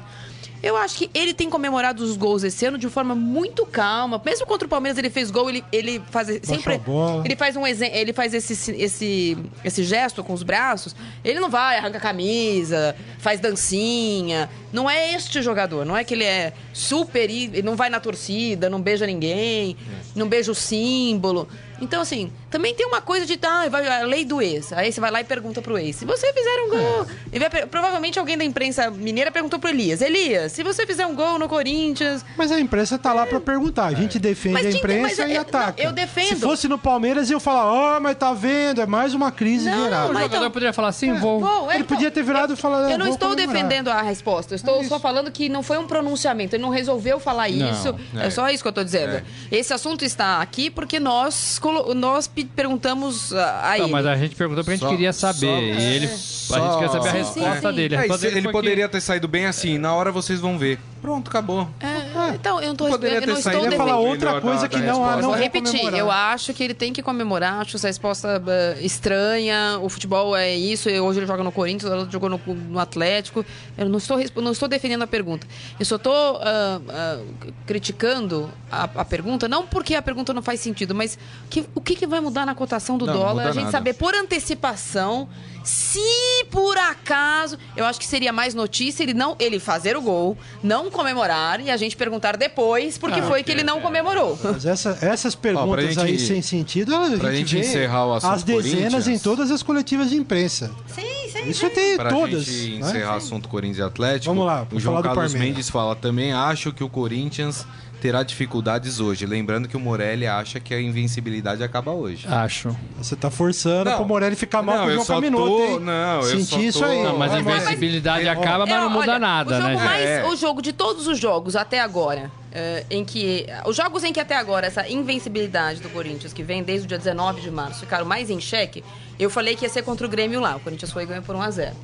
Eu acho que ele tem comemorado os gols esse ano de forma muito calma. Mesmo contra o Palmeiras ele fez gol, ele, ele faz sempre ele faz um ele faz esse, esse esse gesto com os braços. Ele não vai arranca a camisa, faz dancinha. Não é este jogador, não é que ele é super ele não vai na torcida, não beija ninguém, não beija o símbolo. Então assim, também tem uma coisa de ah, vai a lei do ex. Aí você vai lá e pergunta pro ex: "Se você fizer um gol". E per- provavelmente alguém da imprensa mineira perguntou pro Elias: "Elias, se você fizer um gol no Corinthians, Mas a imprensa tá lá pra perguntar. A gente defende Mas a imprensa mas e eu- ataca. não, eu defendo. Se fosse no Palmeiras, eu falar, ó, mas tá vendo, é mais uma crise Não, geral. O jogador então- poderia falar assim, vou. Bom, Ele então, podia ter virado e falado, Eu não "Vou estou comemorar." defendendo a resposta. Eu estou É só falando que não foi um pronunciamento. Ele não resolveu falar Não, isso. É. é. só isso que eu estou dizendo. É. Esse assunto está aqui porque nós, nós pe- perguntamos a, a Não, ele. mas a gente perguntou porque a gente Só- queria saber. só- e ele, a gente quer saber a Sim, resposta sim. dele. A É, resposta ele foi poderia ter saído bem assim, na hora vocês vão ver. Pronto, acabou. É, então, eu não, tô, Poderia eu não estou ia falar defendendo. outra coisa que não, ah, não Vou repetir, eu acho que ele tem que comemorar, acho essa resposta eh, estranha. O futebol é isso, hoje ele joga no Corinthians, ele jogou no, no Atlético. Eu não estou, não estou defendendo a pergunta. Eu só estou ah, ah, criticando a, a pergunta, não porque a pergunta não faz sentido, mas que- o que, que vai mudar na cotação do Não, não dólar? muda A gente nada. saber por antecipação se por acaso, eu acho que seria mais notícia ele não ele fazer o gol, não comemorar e a gente perguntar depois por que Ah, foi que ele não comemorou. Mas essa- essas perguntas gente- aí sem sentido, a gente, gente vê encerrar o assunto as dezenas em todas as coletivas de imprensa. Sim, sim. Isso tem Pra todas. gente né? encerrar o assunto Corinthians e Atlético, Vamos lá, o João Carlos. Mendes fala também, acho que o Corinthians terá dificuldades hoje. Lembrando que o Morelli acha que a invencibilidade acaba hoje. Acho. Você tá forçando Não. pro Morelli ficar mal Não, com o eu João só Caminoto, tô- hein? não, eu Senti só isso tô- aí. Não, mas a invencibilidade Ó, acaba, mas É, não muda olha, nada, o jogo né, gente? mais, É. O jogo de todos os jogos até agora, eh, em que. Os jogos em que até agora essa invencibilidade do Corinthians, que vem desde o dia 19 de março, ficaram mais em xeque, eu falei que ia ser contra o Grêmio lá. O Corinthians foi e ganhou por 1 a 0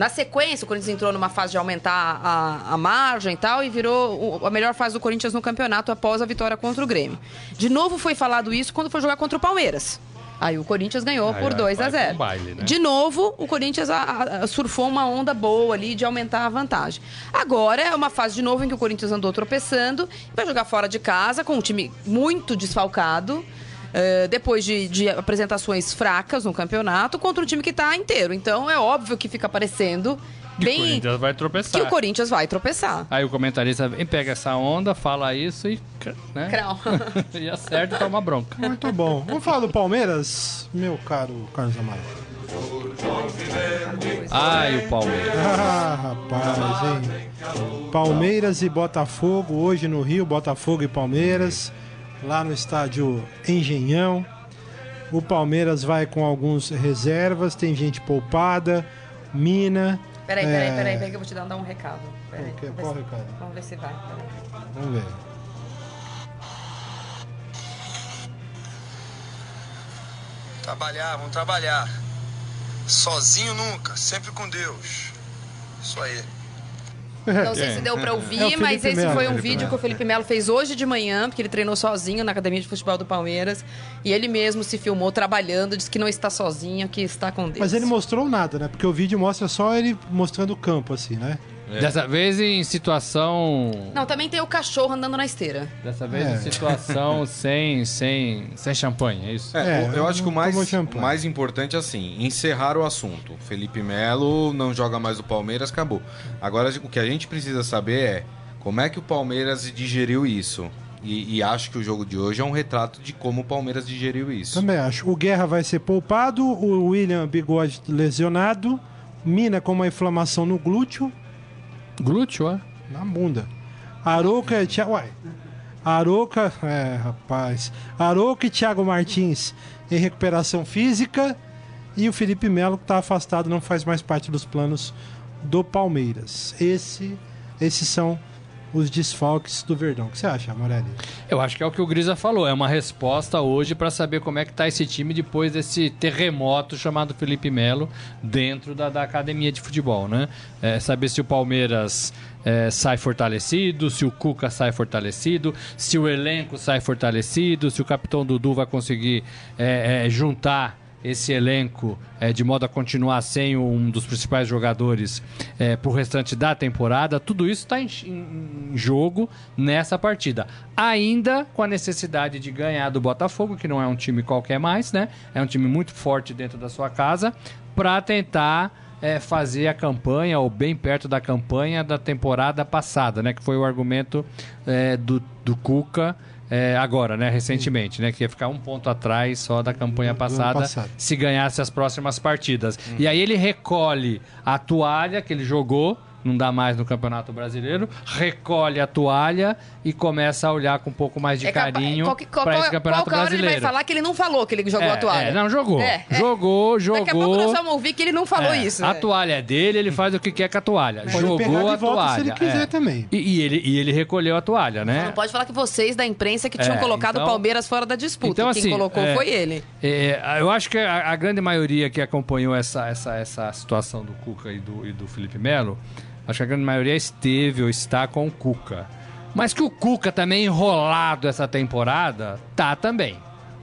Na sequência, o Corinthians entrou numa fase de aumentar a, a margem e tal, e virou o- a melhor fase do Corinthians no campeonato após a vitória contra o Grêmio. De novo foi falado isso quando foi jogar contra o Palmeiras. Aí o Corinthians ganhou Aí por vai- 2 a vai 0 pro baile, né? De novo, o Corinthians a- a- surfou uma onda boa ali de aumentar a vantagem. Agora é uma fase de novo em que o Corinthians andou tropeçando, vai jogar fora de casa com um time muito desfalcado. Eh, depois de, de apresentações fracas no campeonato, contra um time que está inteiro. Então é óbvio que fica parecendo Que o bem Corinthians vai que tropeçar. o Corinthians vai tropeçar. Aí o comentarista vem, pega essa onda, fala isso e. Né? Crau. e acerta e toma bronca. Muito bom. Vamos falar do Palmeiras, meu caro Carlos Amaral. Ai, o Palmeiras. Ah, rapaz, hein? Palmeiras e Botafogo, hoje no Rio, Botafogo e Palmeiras, lá no estádio Engenhão. O Palmeiras vai com alguns reservas, tem gente poupada, Mina. Peraí, é, peraí, peraí, peraí, que eu vou te dar, dar um recado. Peraí, O ver Qual se- recado? Vamos ver se vai. peraí. Vamos ver. Trabalhar, vamos trabalhar. Sozinho nunca, sempre com Deus. Isso aí. Não sei se deu pra É o ouvir, Felipe mas esse Melo. foi um Felipe vídeo que o Felipe Melo fez hoje de manhã, porque ele treinou sozinho na academia de futebol do Palmeiras. E ele mesmo se filmou trabalhando, disse que não está sozinho, que está com Deus. Mas ele mostrou nada, né? Porque o vídeo mostra só ele mostrando o campo, assim, né? Dessa vez em situação. Não, também tem o cachorro andando na esteira. Dessa vez É. em situação sem, sem, sem champanhe, é isso? É, É, o- eu acho que o mais, mais importante é assim, encerrar o assunto. Felipe Melo não joga mais o Palmeiras, acabou. Agora o que a gente precisa saber é como é que o Palmeiras digeriu isso. E, e acho que o jogo de hoje é um retrato de como o Palmeiras digeriu isso. Também acho. O Guerra vai ser poupado, o William Bigode lesionado, Mina com uma inflamação no glúteo, Glúteo, é? na bunda. Aroca Thiago. Uai. Aroca. É, rapaz. Aroca e Thiago Martins em recuperação física. E o Felipe Melo, que está afastado, não faz mais parte dos planos do Palmeiras. Esse, esses são os desfalques do Verdão. O que você acha, Morelli? Eu acho que é o que o Grisa falou. É uma resposta hoje para saber como é que tá esse time depois desse terremoto chamado Felipe Melo dentro da, da academia de futebol, né? É, saber se o Palmeiras é, sai fortalecido, se o Cuca sai fortalecido, se o elenco sai fortalecido, se o capitão Dudu vai conseguir é, é, juntar esse elenco é, de modo a continuar sem um dos principais jogadores é, para o restante da temporada, tudo isso está em, em- jogo nessa partida. Ainda com a necessidade de ganhar do Botafogo, que não é um time qualquer mais, né? É um time muito forte dentro da sua casa, para tentar é, fazer a campanha, ou bem perto da campanha da temporada passada, né? Que foi o argumento é, do, do Cuca. É, agora, né, recentemente, né, que ia ficar um ponto atrás só da campanha passada, se ganhasse as próximas partidas. E aí ele recolhe a toalha que ele jogou, não dá mais no Campeonato Brasileiro, recolhe a toalha e começa a olhar com um pouco mais de É carinho qual que- qual- para esse qual- Campeonato qual hora ele Brasileiro. vai falar que ele não falou que ele jogou É, a toalha? é, não, jogou. É, é. Jogou, jogou. Daqui a pouco nós vamos ouvir que ele não falou É, isso. A né? toalha é dele, ele faz o que quer com a toalha. Pode Jogou pegar de a volta toalha. se ele quiser é. também. E, e ele, e ele recolheu a toalha, né? Não pode falar que vocês da imprensa que tinham É, colocado o então- Palmeiras fora da disputa. Então, Quem assim, colocou é- foi ele. É, eu acho que a, a grande maioria que acompanhou essa, essa, essa situação do Cuca e do, e do Felipe Melo, acho que a grande maioria esteve ou está com o Cuca. Mas que o Cuca também enrolado essa temporada, tá também,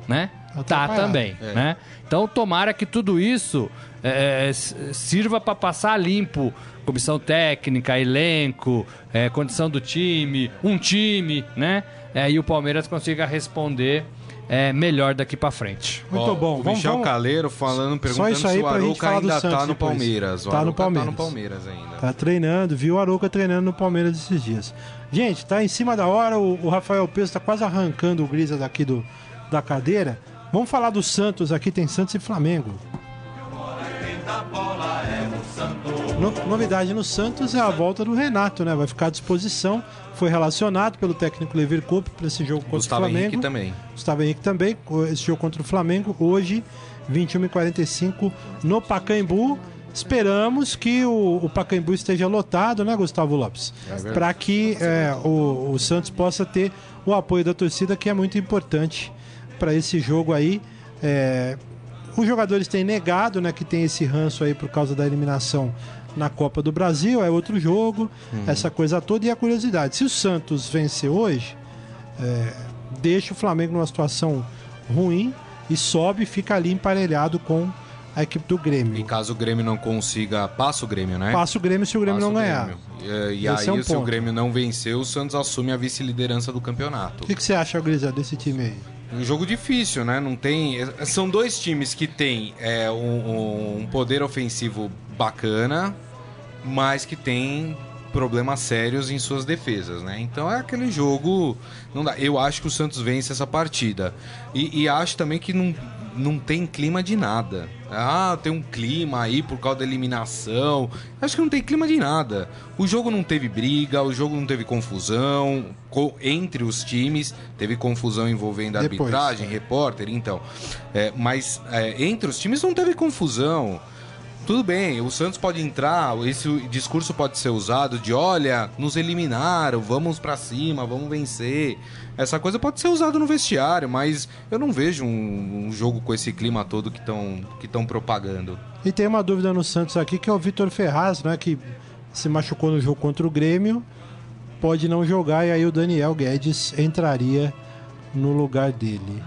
né? Tá também, É. né? Então tomara que tudo isso é, s- sirva para passar limpo comissão técnica, elenco, é, condição do time, um time, né? É, e o Palmeiras consiga responder é, melhor daqui para frente. Muito Ó, bom. O Vamos, Michel vamos. Caleiro falando, Só perguntando isso aí se o pra gente Arouca ainda Santos tá no depois. Palmeiras. O Tá no Palmeiras. tá no Palmeiras ainda. Tá treinando, viu o Arouca treinando no Palmeiras esses dias. Gente, tá em cima da hora, o, o Rafael Peso tá quase arrancando o Grisa daqui do, da cadeira. Vamos falar do Santos aqui, tem Santos e Flamengo. No- novidade no Santos é a volta do Renato, né? Vai ficar à disposição. Foi relacionado pelo técnico Lever Coupe para esse jogo contra Gustavo o Flamengo. Henrique também. Gustavo Henrique também, esse jogo contra o Flamengo, hoje, 21h45 no Pacaembu. Esperamos que o, o Pacaembu esteja lotado, né, Gustavo Lopes? verdade. Para que é, o, o Santos possa ter o apoio da torcida, que é muito importante para esse jogo aí. É, os jogadores têm negado né, que tem esse ranço aí por causa da eliminação na Copa do Brasil, é outro jogo, essa coisa toda. E a curiosidade: se o Santos vencer hoje, é, deixa o Flamengo numa situação ruim e sobe e fica ali emparelhado com a equipe do E Grêmio. caso o Grêmio não consiga, passa o Grêmio, né? Passa o Grêmio se o Grêmio Passa não o ganhar. Grêmio. E, e Esse aí, é um se o ponto. Grêmio não vencer, o Santos assume a vice-liderança do campeonato. O que, que você acha, Grisa, desse time aí? Um jogo difícil, né? Não tem. São dois times que têm é, um, um poder ofensivo bacana, mas que tem problemas sérios em suas defesas, né? Então é aquele jogo. Não dá. Eu acho que o Santos vence essa partida. E, e acho também que não, não tem clima de nada. Ah, tem um clima aí por causa da eliminação. Acho que não tem clima de nada. O jogo não teve briga, o jogo não teve confusão co- entre os times. Teve confusão envolvendo a Depois, arbitragem, repórter, então. É, mas é, entre os times não teve confusão. Tudo bem, o Santos pode entrar, esse discurso pode ser usado de olha, nos eliminaram, vamos pra cima, vamos vencer. Essa coisa pode ser usada no vestiário, mas eu não vejo um, um jogo com esse clima todo que estão que tão propagando. E tem uma dúvida no Santos aqui que é o Vitor Ferraz, né? Que se machucou no jogo contra o Grêmio, pode não jogar e aí o Daniel Guedes entraria no lugar dele.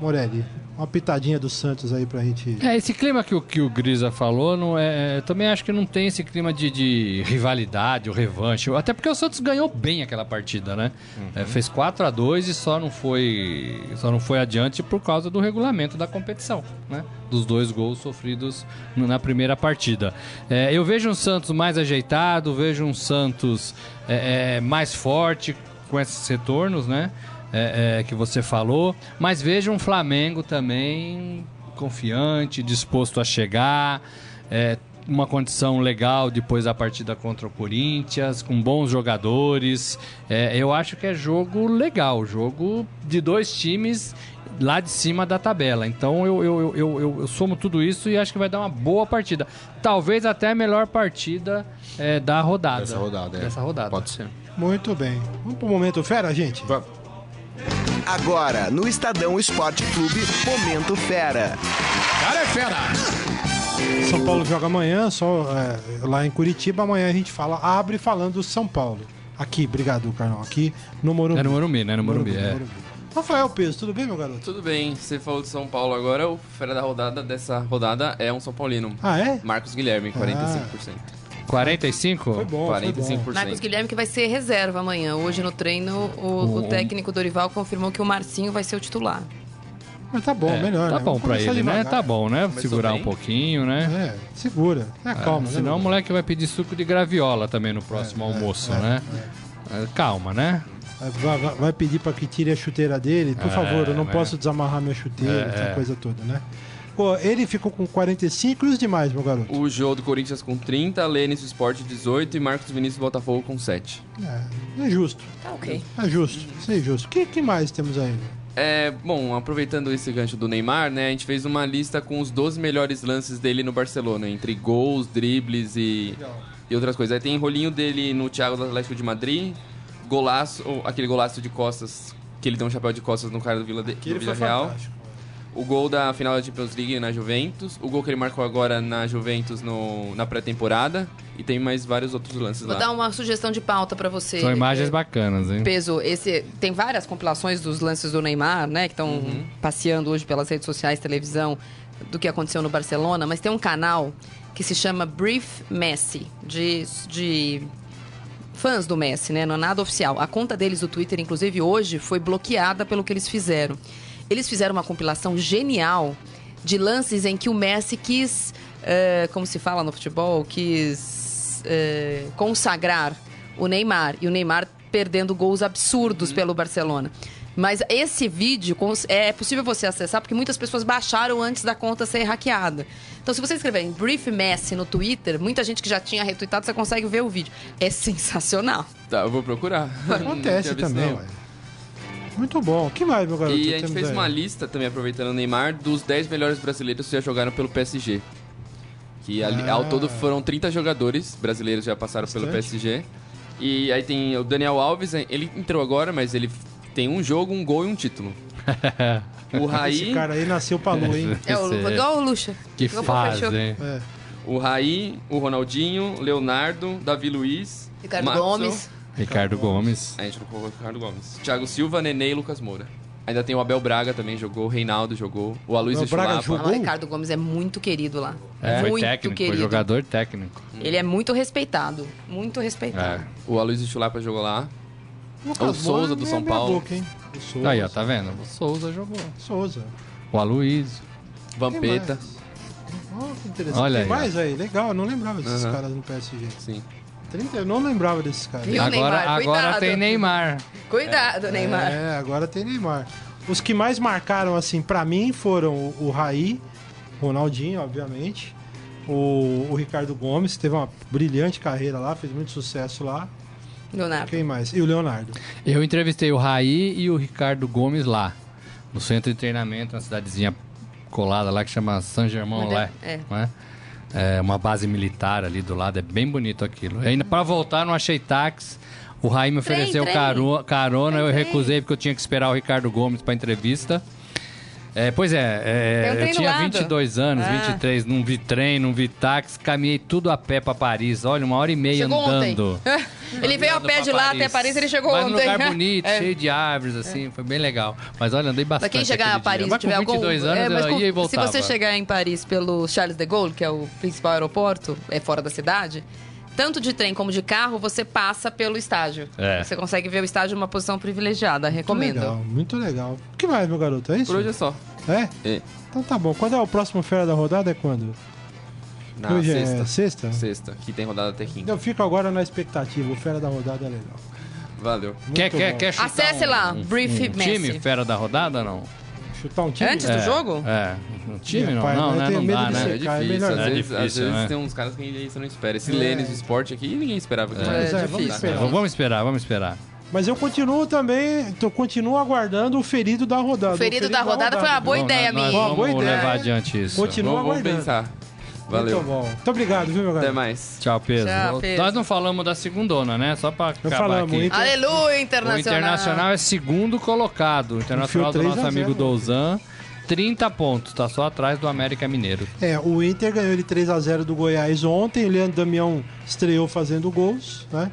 Morelli, uma pitadinha do Santos aí pra gente. É, esse clima que o, que o Grisa falou, não é, é, também acho que não tem esse clima de, de rivalidade ou revanche. Até porque o Santos ganhou bem aquela partida, né? É, fez 4 a 2 e só não foi só não foi adiante por causa do regulamento da competição, né? Dos dois gols sofridos na primeira partida. É, eu vejo um Santos mais ajeitado, vejo um Santos é, é, mais forte com esses retornos, né? É, é, que você falou, mas vejo um Flamengo também confiante, disposto a chegar, é, uma condição legal depois da partida contra o Corinthians, com bons jogadores. É, eu acho que é jogo legal, jogo de dois times lá de cima da tabela. Então eu, eu, eu, eu, eu- somo tudo isso e acho que vai dar uma boa partida. Talvez até a melhor partida é, da rodada. Dessa rodada, é. Dessa rodada. Pode ser. Muito bem. Vamos pro momento fera, gente? Va- Agora, no Estadão Esporte Clube, Momento Fera. São Paulo joga amanhã, só é, lá em Curitiba. Amanhã a gente fala, abre falando do São Paulo. Aqui, obrigado, Carlão. Aqui no Morumbi. É no Morumbi, né? No Morumbi, é. Rafael Peso, tudo bem, meu garoto? Tudo bem, você falou de São Paulo agora, o fera da rodada dessa rodada é um São Paulino. Ah, é? Marcos Guilherme, 45%. 45? Foi bom, foi bom. 45%. Marcos Guilherme que vai ser reserva amanhã. Hoje no treino, o, o técnico Dorival confirmou que o Marcinho vai ser o titular. Mas tá bom, É, melhor, Tá né? bom Vamos pra ele, né? devagar. Tá bom, né? Começou Segurar um bem. pouquinho, né? É, segura. É, calma, né? Senão o moleque vai pedir suco de graviola também no próximo almoço, né? É, Calma, né? Vai, vai- pedir pra que tire a chuteira dele. Por É, favor, eu não né? posso desamarrar minha chuteira, É, essa é. coisa toda, né? Pô, ele ficou com 45 e os demais, meu garoto? O jogo do Corinthians com 30, Lênis do Sport 18 e Marcos Vinícius do Botafogo com 7. É, é justo. Tá ok. É justo. Isso é justo. O que, que mais temos aí? É, bom, aproveitando esse gancho do Neymar, né, a gente fez uma lista com os 12 melhores lances dele no Barcelona, entre gols, dribles e, e outras coisas. Aí tem rolinho dele no Thiago do Atlético de Madrid, golaço, ou aquele golaço de costas, que ele deu um chapéu de costas no cara do Vila, de, do Vila Real. fantástico. O gol da final da Champions League na Juventus, o gol que ele marcou agora na Juventus no, na pré-temporada e tem mais vários outros lances Vou lá. dar uma sugestão de pauta pra você. São imagens É, bacanas, hein? Peso, esse tem várias compilações dos lances do Neymar, né, que estão Uhum. passeando hoje pelas redes sociais, televisão, do que aconteceu no Barcelona, mas tem um canal que se chama Brief Messi, de, de fãs do Messi, né, não é nada oficial. A conta deles do Twitter, inclusive hoje, foi bloqueada pelo que eles fizeram. Eles fizeram uma compilação genial de lances em que o Messi quis, eh, como se fala no futebol, quis eh, consagrar o Neymar. E o Neymar perdendo gols absurdos pelo Barcelona. Mas esse vídeo é possível você acessar porque muitas pessoas baixaram antes da conta ser hackeada. Então, se você escrever em Brief Messi no Twitter, muita gente que já tinha retweetado, você consegue ver o vídeo. É sensacional. Tá, eu vou procurar. Acontece também, ué. Muito bom. O que mais, meu garoto? E a gente fez aí? uma lista também, aproveitando o Neymar, dos 10 melhores brasileiros que já jogaram pelo PSG. Que ali, Ah. ao todo foram 30 jogadores brasileiros que já passaram pelo Bastante. PSG. E aí tem o Daniel Alves, ele entrou agora, mas ele tem um jogo, um gol e um título. O Raí, Esse cara aí nasceu pra lua, hein? É o, Esse- igual o Lucha. Que Igual fechou. hein? É. o Raí, o Ronaldinho, Leonardo, Davi Luiz, Ricardo Gomes. Ricardo Gomes. A gente não colocou o Ricardo Gomes. Thiago Silva, Nenê e Lucas Moura. Ainda tem o Abel Braga também jogou, o Reinaldo jogou, o Aloysio Braga Chulapa. jogou? O Ricardo Gomes é muito querido lá. É, foi muito técnico, querido. foi jogador técnico. Ele é muito respeitado. Muito respeitado. É. O Aloysio Chulapa jogou lá. Lucas O Souza do São Paulo. boca, hein? O Souza. Aí, ó, tá vendo? O Souza jogou. Souza. O Aloysio. Vampeta. Oh, que interessante. Olha Tem aí, mais aí, legal. Eu não lembrava desses Aham. caras no PSG. Sim. 30, eu não lembrava desses caras. Viu, agora Neymar? agora Cuidado. tem Neymar. Cuidado, Neymar. É, agora tem Neymar. Os que mais marcaram, assim, pra mim foram o, o Raí, Ronaldinho, obviamente. O, o Ricardo Gomes, teve uma brilhante carreira lá, fez muito sucesso lá. Leonardo. Quem mais? E o Leonardo. Eu entrevistei o Raí e o Ricardo Gomes lá, no centro de treinamento, na cidadezinha colada lá que chama San Germão Onde é? lá. É. não é? Uma base militar ali do lado, é bem bonito aquilo. E ainda para voltar, não achei táxi. O Raí me Trem, ofereceu trem. caro- carona, eu Trem. recusei porque eu tinha que esperar o Ricardo Gomes para entrevista. É, pois é, é, um eu tinha lado. 22 anos, Ah. 23, não vi trem, não vi táxi, caminhei tudo a pé para Paris. Olha, uma hora e meia Chegou andando. ele veio a pé pra de lá até Paris, ele chegou Mas ontem. num lugar bonito, É. cheio de árvores, assim, foi bem legal. Mas olha, andei Pra bastante quem chegar a Paris dia. Mas tiver algum... 22 anos é, mas com- ia e Se voltava. você chegar em Paris pelo Charles de Gaulle, que é o principal aeroporto, é fora da cidade, tanto de trem como de carro, você passa pelo estádio. É. Você consegue ver o estádio numa posição privilegiada, Muito recomendo. legal, muito legal. O que mais, meu garoto? É isso? Por hoje é só. É? É. Então tá bom. Quando é o próximo Fera da Rodada? É quando? Na Hoje sexta. é sexta? Sexta, que tem rodada até quinta. Eu fico agora na expectativa. O Fera da Rodada é legal. Valeu. Muito Quer, quer, bom. quer chutar Acesse um, lá, um, Brief um time Messi. fera da rodada ou não? Chutar um time? Antes do É, jogo? É, um time não, rapaz, não, né? tenho Não medo dá, né? É é difícil. melhor às não. vezes, É às difícil, vezes né? tem uns caras que você não espera. Esse É. Lênis, o esporte aqui, ninguém esperava que É, é, vamos difícil. esperar. Vamos esperar, vamos esperar. Mas eu continuo também, eu continuo aguardando o ferido da rodada. O ferido da rodada foi uma boa Vamos- ideia minha. Vamos Boa ideia. levar adiante isso. Continua Vamos, vamos aguardando. pensar. Valeu. Muito bom. Muito obrigado, viu, meu Até garoto? mais. Tchau, Pedro. Tchau, Pedro. Nós não falamos da segundona, né? Só pra Não acabar falamos, aqui. Inter- Aleluia, O Internacional. Internacional é segundo colocado. O Internacional do nosso 3 a 0, amigo? Douzan. 30 pontos, tá só atrás do América Mineiro. É, o Inter ganhou de 3x0 do Goiás ontem. O Leandro Damião estreou fazendo gols, né?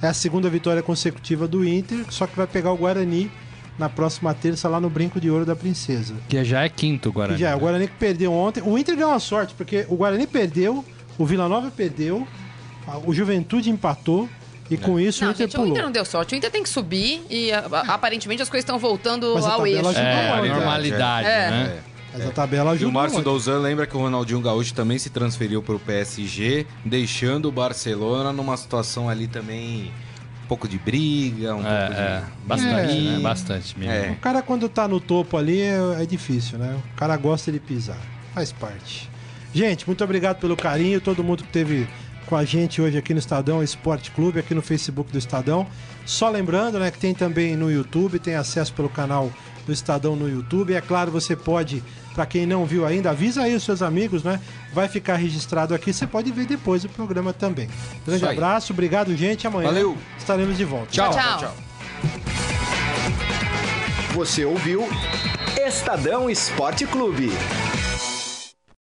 É a segunda vitória consecutiva do Inter, só que vai pegar o Guarani na próxima terça lá no Brinco de Ouro da Princesa. Que já é quinto Que Guarani. já é, o Guarani que perdeu ontem. O Inter deu uma sorte, porque o Guarani perdeu, o Vila Nova perdeu, a- o Juventude empatou, e com isso o Não, Inter gente, o pulou. Inter não deu sorte. O Inter tem que subir e a- a- aparentemente as coisas estão voltando Mas ao eixo. É, a muito, normalidade, É. né? Mas a tabela E ajuda o Márcio. Douzan lembra que o Ronaldinho Gaúcho também se transferiu para o PSG, deixando o Barcelona numa situação ali também pouco de briga, um pouco É, de é, bastante, mimimi. né? Bastante mesmo. É. O cara quando tá no topo ali é, é difícil, né? O cara gosta de pisar. Faz parte. Gente, muito obrigado pelo carinho, todo mundo que teve com a gente hoje aqui no Estadão Esporte Clube, aqui no Facebook do Estadão. Só lembrando, né, que tem também no YouTube, tem acesso pelo canal do Estadão no YouTube. E é claro, você pode, para quem não viu ainda, avisa aí os seus amigos, né? Vai ficar registrado aqui, você pode ver depois o programa também. Grande abraço, obrigado, gente. Amanhã Valeu. estaremos de volta. Tchau, tchau. Você ouviu Estadão Esporte Clube.